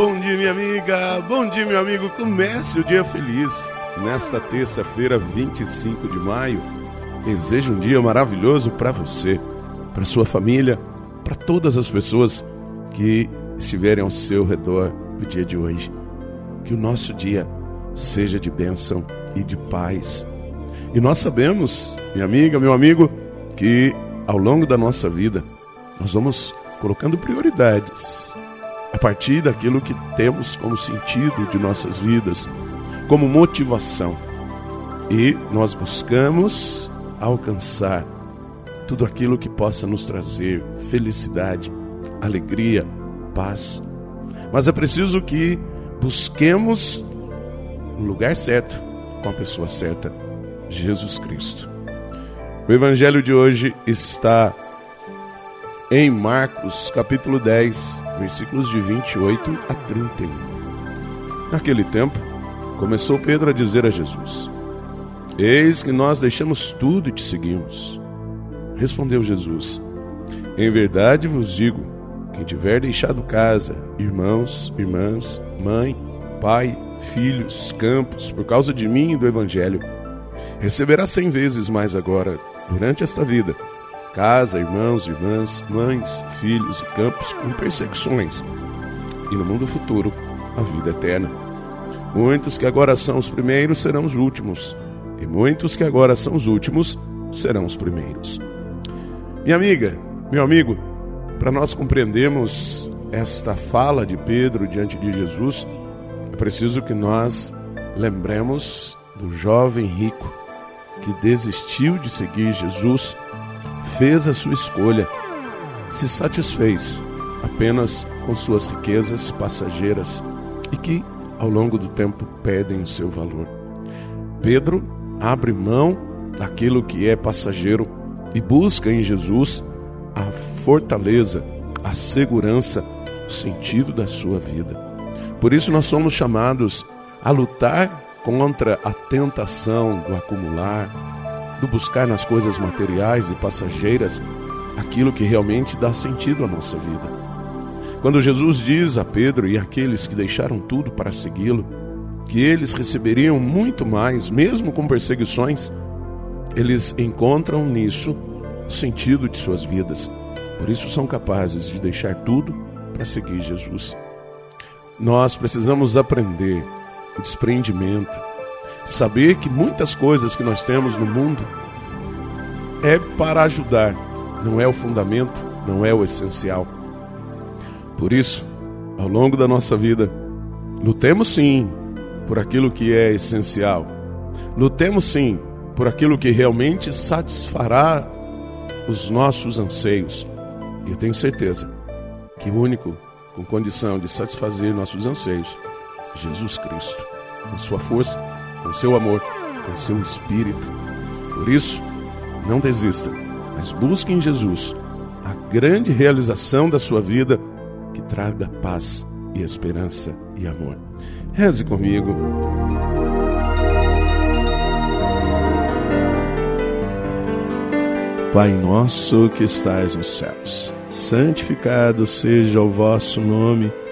Bom dia, minha amiga. Bom dia, meu amigo. Comece o dia feliz. Nesta terça-feira, 25 de maio, desejo um dia maravilhoso para você, para sua família, para todas as pessoas que estiverem ao seu redor no dia de hoje. Que o nosso dia seja de bênção e de paz. E nós sabemos, minha amiga, meu amigo, que ao longo da nossa vida nós vamos colocando prioridades a partir daquilo que temos como sentido de nossas vidas, como motivação. E nós buscamos alcançar tudo aquilo que possa nos trazer felicidade, alegria, paz. Mas é preciso que busquemos o lugar certo, com a pessoa certa, Jesus Cristo. O evangelho de hoje está em Marcos, capítulo 10, versículos de 28 a 31. Naquele tempo, começou Pedro a dizer a Jesus: Eis que nós deixamos tudo e te seguimos. Respondeu Jesus: Em verdade vos digo: quem tiver deixado casa, irmãos, irmãs, mãe, pai, filhos, campos, por causa de mim e do Evangelho, receberá cem vezes mais agora, durante esta vida casa, irmãos, irmãs, mães, filhos e campos com perseguições, e no mundo futuro, a vida eterna. Muitos que agora são os primeiros serão os últimos, e muitos que agora são os últimos serão os primeiros. Minha amiga, meu amigo, para nós compreendermos esta fala de Pedro diante de Jesus, é preciso que nós lembremos do jovem rico que desistiu de seguir Jesus fez a sua escolha, se satisfez apenas com suas riquezas passageiras e que, ao longo do tempo, perdem o seu valor. Pedro abre mão daquilo que é passageiro e busca em Jesus a fortaleza, a segurança, o sentido da sua vida. Por isso, nós somos chamados a lutar contra a tentação do acumular, do buscar nas coisas materiais e passageiras aquilo que realmente dá sentido à nossa vida. Quando Jesus diz a Pedro e àqueles que deixaram tudo para segui-lo, que eles receberiam muito mais, mesmo com perseguições, eles encontram nisso o sentido de suas vidas. Por isso são capazes de deixar tudo para seguir Jesus. Nós precisamos aprender o desprendimento, saber que muitas coisas que nós temos no mundo é para ajudar, não é o fundamento, não é o essencial. Por isso, ao longo da nossa vida, lutemos sim por aquilo que é essencial. Lutemos sim por aquilo que realmente satisfará os nossos anseios. E eu tenho certeza que o único com condição de satisfazer nossos anseios, Jesus Cristo, com sua força com seu amor, com seu espírito. Por isso, não desista, mas busque em Jesus a grande realização da sua vida que traga paz e esperança e amor. Reze comigo. Pai nosso que estais nos céus, santificado seja o vosso nome.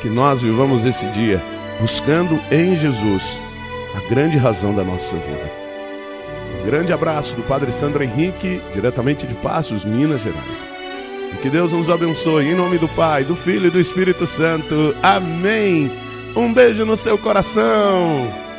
que nós vivamos esse dia buscando em Jesus a grande razão da nossa vida. Um grande abraço do Padre Sandro Henrique, diretamente de Passos, Minas Gerais. E que Deus nos abençoe em nome do Pai, do Filho e do Espírito Santo. Amém. Um beijo no seu coração.